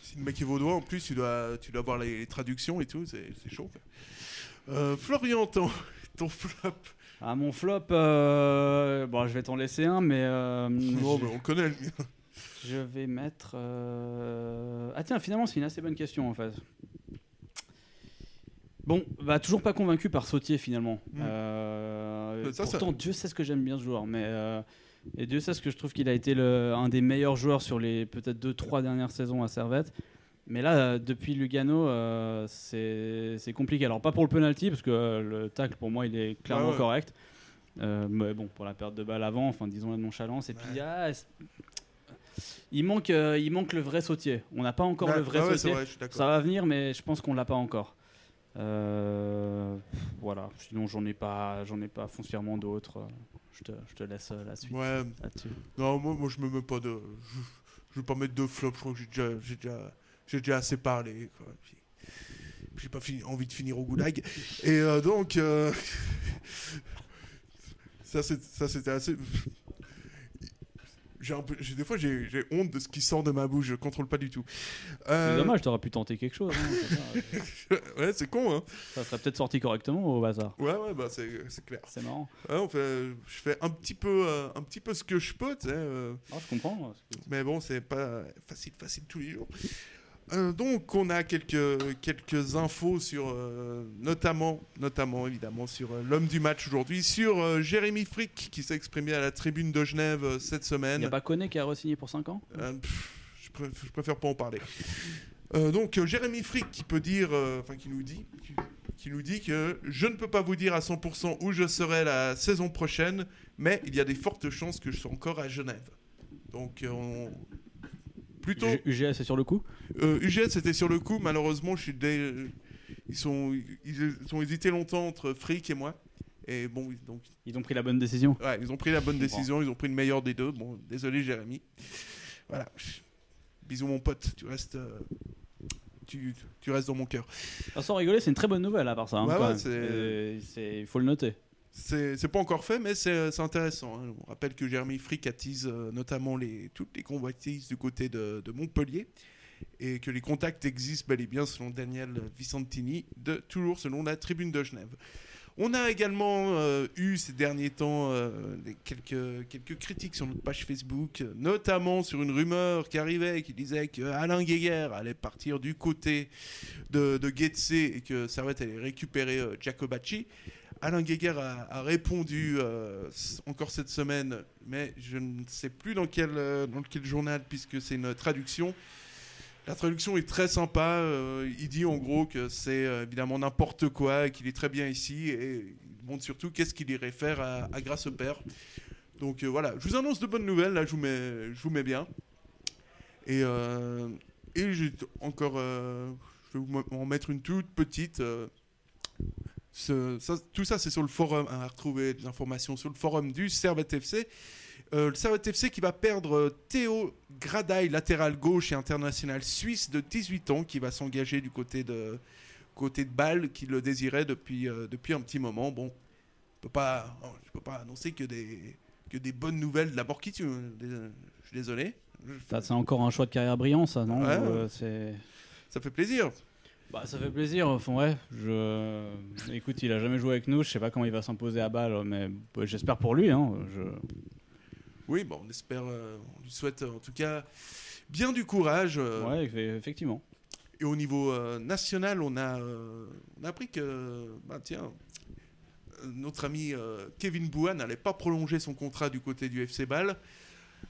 Si le mec est vaudois, en plus, tu dois, tu dois voir les, les traductions et tout, c'est c'est chaud. Euh, Florian, ton, ton flop. Ah, mon flop, euh, bon, je vais t'en laisser un, mais euh, Non, mais on connaît, le mien. Je vais mettre. euh, Ah, tiens, finalement, c'est une assez bonne question en fait. Bon, bah, toujours pas convaincu par Sautier finalement. Mm. Euh, ça, ça- pourtant, Dieu sait ce que j'aime bien ce joueur, mais euh, et Dieu sait ce que je trouve qu'il a été le, un des meilleurs joueurs sur les peut-être deux trois dernières saisons à Servette. Mais là, euh, depuis Lugano, c'est compliqué. Alors pas pour le penalty parce que le tacle pour moi il est clairement Ouais, ouais. correct. Mais bon, pour la perte de balle avant, enfin disons la nonchalance. Et puis Ouais. ah, c'est- il manque, euh, il manque le vrai sautier. On n'a pas encore le vrai ouais, sautier. vrai. Ça va venir, mais je pense qu'on l'a pas encore. Euh, voilà. Sinon, j'en ai pas, j'en ai pas foncièrement d'autres. Je te, je te laisse euh, la suite Ouais, là-dessus. non, moi, moi je me mets pas de. Je, je vais pas mettre de flop, je crois que j'ai déjà, j'ai déjà, j'ai déjà assez parlé. Quoi. Puis, puis j'ai pas fini, envie de finir au goulag. Et euh, donc. euh, *laughs* ça, c'est- ça, c'était assez. J'ai un peu, j'ai- des fois, j'ai j'ai honte de ce qui sort de ma bouche, je contrôle pas du tout. C'est Euh, dommage, t'aurais pu tenter quelque chose. hein, *laughs* ouais, c'est con, hein. ça serait peut-être sorti correctement au hasard. Ouais, ouais, bah c'est c'est clair. C'est marrant. Ouais, on fait, je fais un petit peu, euh, un petit peu ce que je peux, tu sais. euh, Ah, je comprends. mais bon, c'est pas facile, facile tous les jours. Euh, donc, on a quelques, quelques infos sur, euh, notamment, notamment évidemment, sur euh, l'homme du match aujourd'hui, sur Jérémy Frick qui s'est exprimé à la tribune de Genève cette Il semaine. n'y a pas Koné qui a re-signé pour 5 ans? Pff, je, préfère, je préfère pas en parler. Donc, Jérémy Frick qui peut dire, enfin, qui nous dit, qui, qui nous dit que je ne peux pas vous dire à 100% où je serai la saison prochaine, mais il y a des fortes chances que je sois encore à Genève. Donc, on... plutôt. U- UGS est sur le coup Euh, UGS était sur le coup, malheureusement, je suis dé- ils, sont, ils ont hésité longtemps entre Frick et moi. Et bon, ils- donc, Ils ont pris la bonne décision. ouais, ils ont pris la bonne décision, ils ont pris le meilleur des deux. Bon, désolé, Jérémy. Voilà. Bisous, mon pote, tu restes, euh, tu, tu restes dans mon cœur. Ah, sans rigoler, c'est une très bonne nouvelle à part ça. hein, ouais, c'est- Il faut le noter. C'est pas encore fait, mais c'est intéressant. hein. On rappelle que Jérémy Frick attise euh, notamment toutes les convoitises du côté de, Montpellier et que les contacts existent bel et bien selon Daniel Vicentini, toujours selon la tribune de Genève. On a également euh, eu ces derniers temps euh, quelques, critiques sur notre page Facebook, notamment sur une rumeur qui arrivait qui disait que Alain allait partir du côté de, de et que Servette allait récupérer euh, Giacobacci. Alain Guéguer a, répondu euh, encore cette semaine, mais je ne sais plus dans quel, euh, dans quel journal, puisque c'est une traduction. La traduction est très sympa. euh, il dit en gros que c'est évidemment n'importe quoi qu'il est très bien ici. Et il montre surtout qu'est-ce qu'il irait faire à, à Grâce au Père. Donc voilà, je vous annonce de bonnes nouvelles. Là, je vous mets, je vous mets bien. Et, et j'ai encore. je vais vous en mettre une toute petite. Ce- ça- tout ça, c'est sur le forum. hein, à retrouver des informations sur le forum du Servette FC. Euh, le Servette FC qui va perdre euh, Théo Gradaille, latéral gauche et international suisse de 18 ans, qui va s'engager du côté de, côté de Bâle, qui le désirait depuis, euh, depuis un petit moment. Bon, je peux pas, oh, peux pas annoncer que des, que des bonnes nouvelles de la Borquitude. Je suis désolé. C'est encore un choix de carrière brillant, ça, non? Ouais. euh, c'est... Ça fait plaisir. Bah, ça fait plaisir. Enfin, ouais, je... Écoute, il a jamais joué avec nous. Je sais pas comment il va s'imposer à balle, mais bah, j'espère pour lui. Hein. Je... Oui, bon, on espère, euh, on lui souhaite en tout cas bien du courage. euh, Ouais, eff- effectivement. Et au niveau euh, national, on a, on a appris que, bah, tiens, notre ami Kevin Bouhan n'allait pas prolonger son contrat du côté du FC Bâle.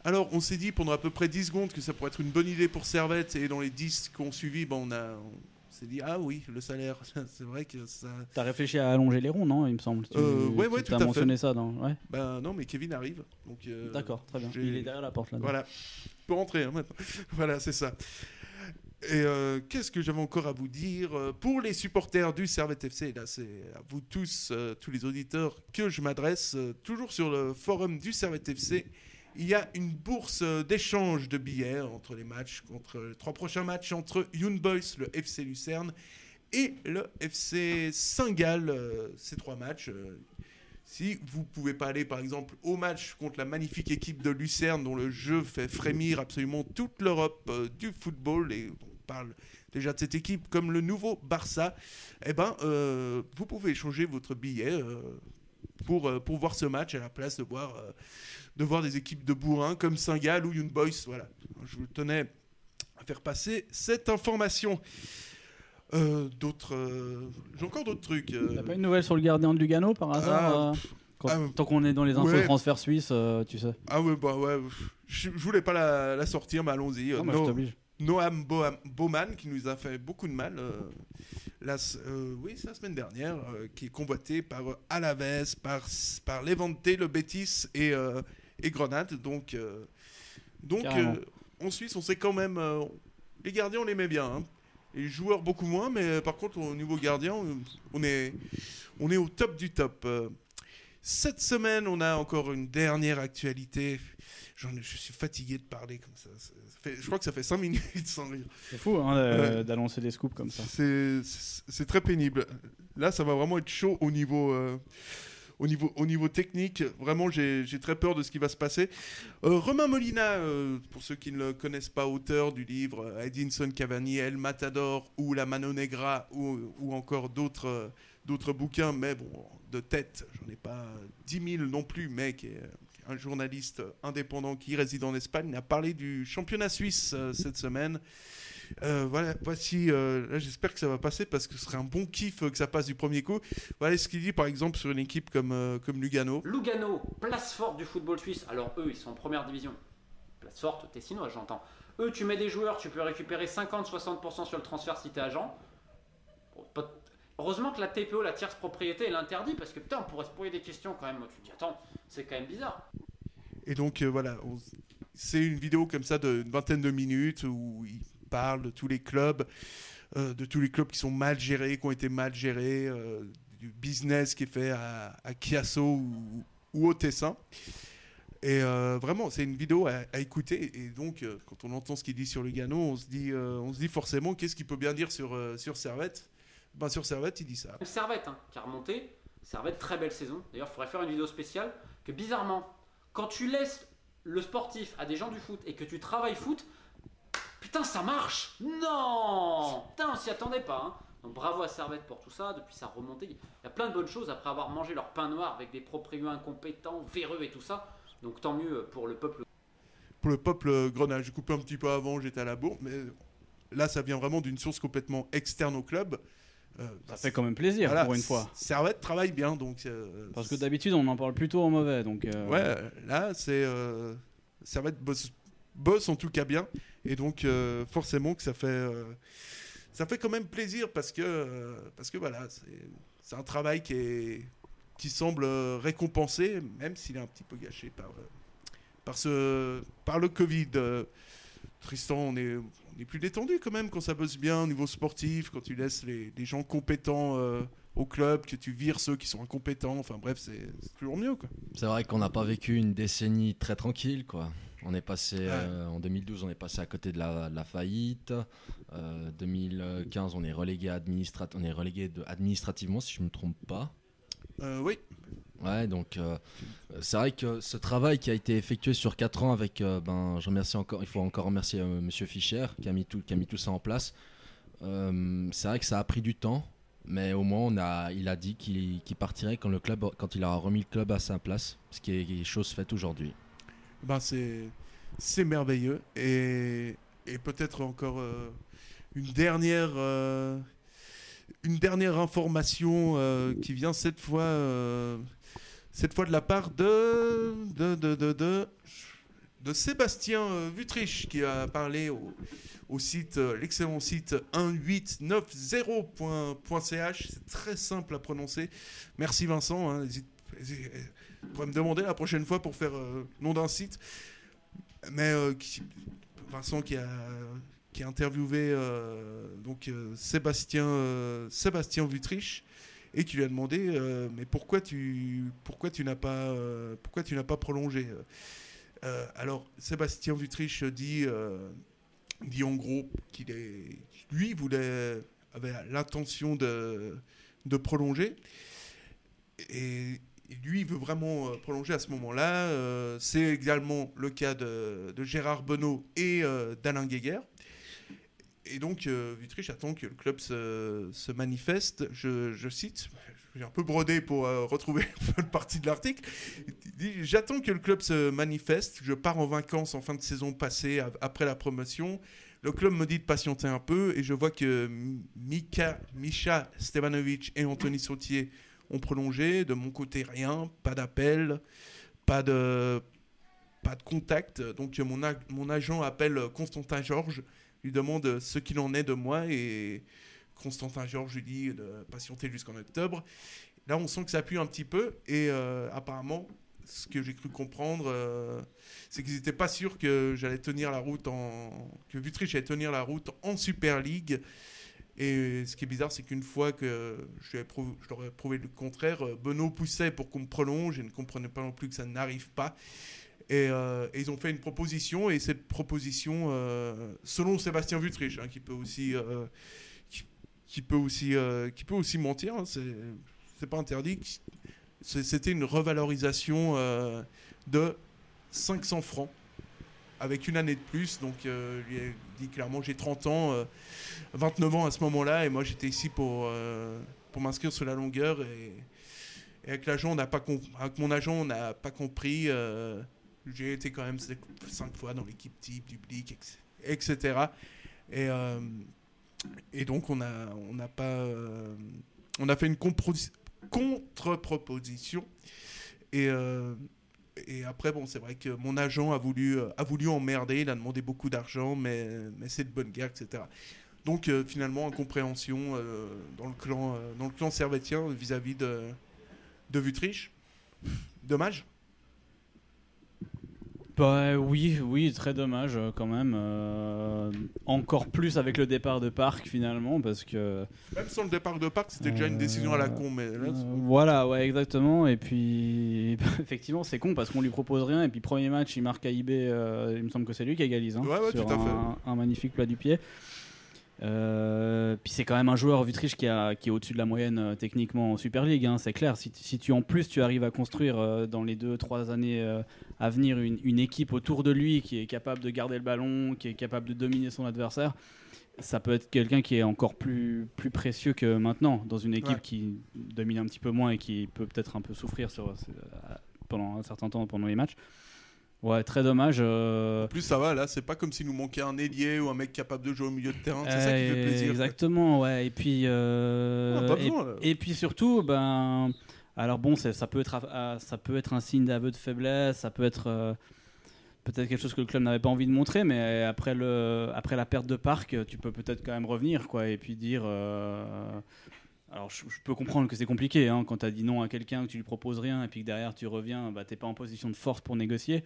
Alors, on s'est dit pendant à peu près 10 secondes que ça pourrait être une bonne idée pour Servette, et dans les 10 qui ont suivi, bah, on, a, on s'est dit, ah oui, le salaire, *laughs* c'est vrai que ça. T'as réfléchi à allonger les ronds, non Il me semble. Tu, Euh, ouais, ouais, tout t'as à fait. mentionné ça dans. Ouais. Ben non, mais Kevin arrive. donc, euh, D'accord, très bien. Il est derrière la porte là. Voilà, il peut rentrer hein, maintenant. *laughs* voilà, c'est ça. Et euh, qu'est-ce que j'avais encore à vous dire Euh, Pour les supporters du Servette FC, là c'est à vous tous, tous les auditeurs, que je m'adresse, toujours sur le forum du Servette FC. Il y a une bourse euh, d'échange de billets entre les matchs, contre les trois prochains matchs entre Young Boys, le FC Lucerne et le FC Saint-Gall. euh, ces trois matchs. euh, si vous pouvez pas aller, par exemple, au match contre la magnifique équipe de Lucerne, dont le jeu fait frémir absolument toute l'Europe euh, du football, et on parle déjà de cette équipe comme le nouveau Barça, eh ben, euh, vous pouvez échanger votre billet euh, pour, euh, pour voir ce match à la place de voir, euh, de voir des équipes de bourrin comme Saint-Gall ou Young Boys. Voilà, je vous tenais à faire passer cette information. Euh, d'autres, euh, j'ai encore d'autres trucs. euh, T'as pas une nouvelle sur le gardien de Lugano par hasard Ah, euh, quand- ah, Tant qu'on est dans les infos ouais. transferts suisses, euh, tu sais. Ah ouais, bah ouais. Je, je voulais pas la, la sortir, mais allons-y. Non, Euh, moi, je No- t'oblige. Noam Bowman, qui nous a fait beaucoup de mal, euh, la, euh, oui, la semaine dernière, euh, qui est convoité par euh, Alaves, par, par Levante, le Betis et, euh, et Grenade. Donc, euh, donc euh, en Suisse, on sait quand même. euh, les gardiens, on les met bien. hein. Les joueurs, beaucoup moins, mais par contre, au niveau gardien, on- est, on est au top du top. Cette semaine, on a encore une dernière actualité. J'en je suis fatigué de parler comme ça. Ça fait- je crois que ça fait 5 minutes sans rire. C'est fou hein, d'annoncer des scoops comme ça. C'est- C'est c'est très pénible. Là, ça va vraiment être chaud au niveau, euh, au niveau, au niveau technique. Vraiment, j'ai très peur de ce qui va se passer. Euh, Romain Molina, euh, pour ceux qui ne le connaissent pas, auteur du livre Edinson Cavani, El Matador ou La Mano Negra ou, encore d'autres euh, d'autres bouquins, mais bon, de tête, j'en ai pas 10 000 non plus, mais qui est un journaliste indépendant qui réside en Espagne, a parlé du championnat suisse cette semaine. Euh, voilà, voici, euh, j'espère que ça va passer parce que ce serait un bon kiff euh, que ça passe du premier coup. Voilà ce qu'il dit par exemple sur une équipe comme, euh, comme Lugano. Lugano, place forte du football suisse. Alors eux, ils sont en première division. Place forte, tessinois, j'entends. Eux, tu mets des joueurs, tu peux récupérer 50-60% sur le transfert si t'es agent. Bon, Heureusement que la TPO, la tierce propriété, elle interdit parce que putain, on pourrait se poser des questions quand même. Tu te dis, attends, c'est quand même bizarre. Et donc euh, voilà, on- c'est une vidéo comme ça d'une vingtaine de minutes où il parle de tous les clubs, euh, de tous les clubs qui sont mal gérés, qui ont été mal gérés, euh, du business qui est fait à, Chiasso ou, au Tessin. Et euh, vraiment, c'est une vidéo à, écouter. Et donc, quand on entend ce qu'il dit sur Lugano, on se dit, on se dit forcément, qu'est-ce qu'il peut bien dire sur, sur Servette? Ben, Sur Servette, il dit ça. Servette, hein, qui a remonté. Servette, très belle saison. D'ailleurs, il faudrait faire une vidéo spéciale. Que bizarrement, quand tu laisses le sportif à des gens du foot et que tu travailles foot, putain, ça marche Non Putain, on s'y attendait pas. hein. Donc bravo à Servette pour tout ça. Depuis sa remontée, il y a plein de bonnes choses après avoir mangé leur pain noir avec des propriétaires incompétents, véreux et tout ça. Donc tant mieux pour le peuple. pour le peuple grenade. J'ai coupé un petit peu avant, j'étais à la bourre, mais là, ça vient vraiment d'une source complètement externe au club. Euh, Ça fait quand même plaisir voilà, pour une fois. Servette travaille bien, donc. euh, Parce que d'habitude, on en parle plutôt en mauvais. Donc, euh, Ouais, là, c'est. euh, Servette bosse, bosse en tout cas bien. Et donc, euh, forcément, que ça fait, euh, ça fait quand même plaisir parce que, euh, parce que voilà, c'est- un travail qui, est, qui semble récompensé, même s'il est un petit peu gâché par, par, ce, par le Covid. Tristan, on est, on est plus détendu quand même quand ça bosse bien au niveau sportif, quand tu laisses les, les gens compétents au club, que tu vires ceux qui sont incompétents. Enfin bref, c'est toujours mieux. C'est vrai qu'on n'a pas vécu une décennie très tranquille, quoi. On est passé euh, en 2012, on est passé à côté de la, de la faillite. Euh, 2015, on est relégué, administrat on est relégué de, administrativement, si je me trompe pas. Euh, oui, Ouais, donc euh, c'est vrai que ce travail qui a été effectué sur 4 ans avec, ben, je remercie encore, il faut encore remercier Monsieur Fischer qui a mis tout, qui a mis tout ça en place. C'est vrai que ça a pris du temps, mais au moins on a, il a dit qu'il qu'il partirait quand le club, quand il aura remis le club à sa place, ce qui est chose faite aujourd'hui. Ben c'est merveilleux. Et, et peut-être encore euh, une dernière euh, une dernière information euh, qui vient cette fois cette fois de la part de de de de, de, Sébastien Vutrich qui a parlé au, au site l'excellent site 1890.ch c'est très simple à prononcer merci Vincent hein, pourrez me demander la prochaine fois pour faire euh, nom d'un site. Mais euh, Vincent qui a qui a interviewé euh, donc euh, Sébastien Sébastien Vutrich et qui lui a demandé mais pourquoi tu pourquoi tu n'as pas pourquoi tu pas prolongé alors Sébastien Vutrich dit dit en gros qu'il est lui voulait avait l'intention de de prolonger. Et lui il veut vraiment euh, prolonger à ce moment-là. Euh, c'est également le cas de, Gérard Benoît et euh, d'Alain Guéguer. Et donc, euh, Vutrich attend que le club se, manifeste. Je, je cite, j'ai un peu brodé pour euh, retrouver *laughs* une partie de l'article. J'attends que le club se manifeste. Je pars en vacances en fin de saison passée, après la promotion. Le club me dit de patienter un peu et je vois que Mika, Misha Stevanovic et Anthony Sautier ont prolongé. De mon côté, rien. Pas d'appel, pas de, pas de contact. Donc, mon, mon agent appelle Constantin Georges, lui demande ce qu'il en est de moi et Constantin Georges lui dit de patienter jusqu'en octobre. Là, on sent que ça appuie un petit peu et euh, apparemment, ce que j'ai cru comprendre, euh, c'est qu'ils n'étaient pas sûrs que j'allais tenir la route en. que Vutrich allait tenir la route en Super League. Et ce qui est bizarre, c'est qu'une fois que je, leur ai prouvé le contraire, euh, Benoît poussait pour qu'on me prolonge et ne comprenait pas non plus que ça n'arrive pas. Et, euh, ils ont fait une proposition, et cette proposition, euh, selon Sébastien Vutrich, hein, qui peut aussi, qui, peut aussi, qui peut aussi mentir, hein, c'est pas interdit. C'était une revalorisation de 500 francs avec une année de plus. Donc, euh, lui ai dit clairement, j'ai 30 ans, euh, 29 ans à ce moment-là, et moi j'étais ici pour, euh, pour m'inscrire sur la longueur. Et, avec l'agent, on n'a pas avec mon agent, on n'a pas compris. euh, j'ai été quand même 5 fois dans l'équipe type du BLIC, etc. Et, euh, donc, on a, on n'a pas. euh, on a fait une contre-proposition. Et, euh, et après, bon, c'est vrai que mon agent a voulu, euh, a voulu emmerder, il a demandé beaucoup d'argent, mais, mais c'est de bonne guerre, etc. Donc, euh, finalement, incompréhension euh, dans, le clan, dans le clan servétien vis-à-vis de, de Vutrich. Dommage. Bah oui, oui, très dommage euh, quand même. euh, encore plus avec le départ de Parc finalement, parce que. Même sans le départ de Parc, c'était déjà une décision à la con, mais là, Euh, voilà, ouais, exactement. Et puis, *laughs* effectivement, c'est con parce qu'on lui propose rien. Et puis, premier match, il marque AIB. euh, il me semble que c'est lui qui égalise. hein, Ouais, ouais, sur tout à fait. un magnifique plat du pied. Euh, puis c'est quand même un joueur Vitrich qui, a- qui est au-dessus de la moyenne euh, techniquement en Super League, hein, c'est clair. Si, tu- si tu en plus tu arrives à construire euh, dans les deux trois années à venir une, une équipe autour de lui qui est capable de garder le ballon, qui est capable de dominer son adversaire, ça peut être quelqu'un qui est encore plus, plus précieux que maintenant dans une équipe Ouais. qui domine un petit peu moins et qui peut peut-être un peu souffrir sur, pendant un certain temps pendant les matchs. Ouais, très dommage. euh, En plus, ça va, là, c'est pas comme s'il nous manquait un ailier ou un mec capable de jouer au milieu de terrain. C'est ça qui fait euh, plaisir. Exactement, ouais. Et puis, euh, Ah, pas et, besoin, là. et puis surtout, ben, alors bon, ça peut être, à- ça peut être un signe d'aveu de faiblesse, ça peut être, euh, peut-être quelque chose que le club n'avait pas envie de montrer, mais après, le, après la perte de Parc, tu peux peut-être quand même revenir quoi, et puis dire. alors, je, je peux comprendre que c'est compliqué hein, quand tu as dit non à quelqu'un, que tu lui proposes rien, et puis que derrière tu reviens, bah, tu pas en position de force pour négocier.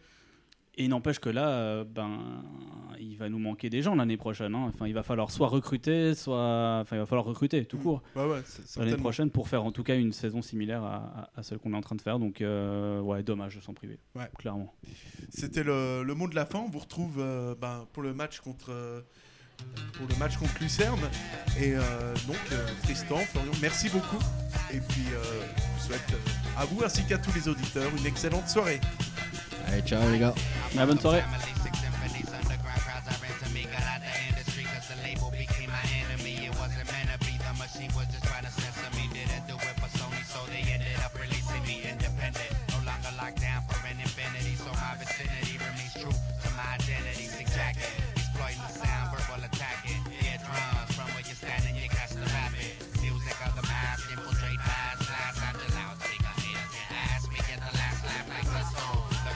Et n'empêche que là, euh, ben, il va nous manquer des gens l'année prochaine. hein. Enfin, il va falloir soit recruter, soit. Enfin, il va falloir recruter tout court ouais, c'est- l'année prochaine pour faire en tout cas une saison similaire à, à- à celle qu'on est en train de faire. Donc, euh, ouais, dommage de s'en priver. Ouais. Clairement. C'était le, le mot de la fin. On vous retrouve euh, ben, pour le match contre euh, pour le match contre Lucerne. Et euh, donc euh, Tristan, Florian, merci beaucoup. Et puis euh, je vous souhaite à vous ainsi qu'à tous les auditeurs une excellente soirée. Allez, ciao les gars. Ah, bonne soirée. Family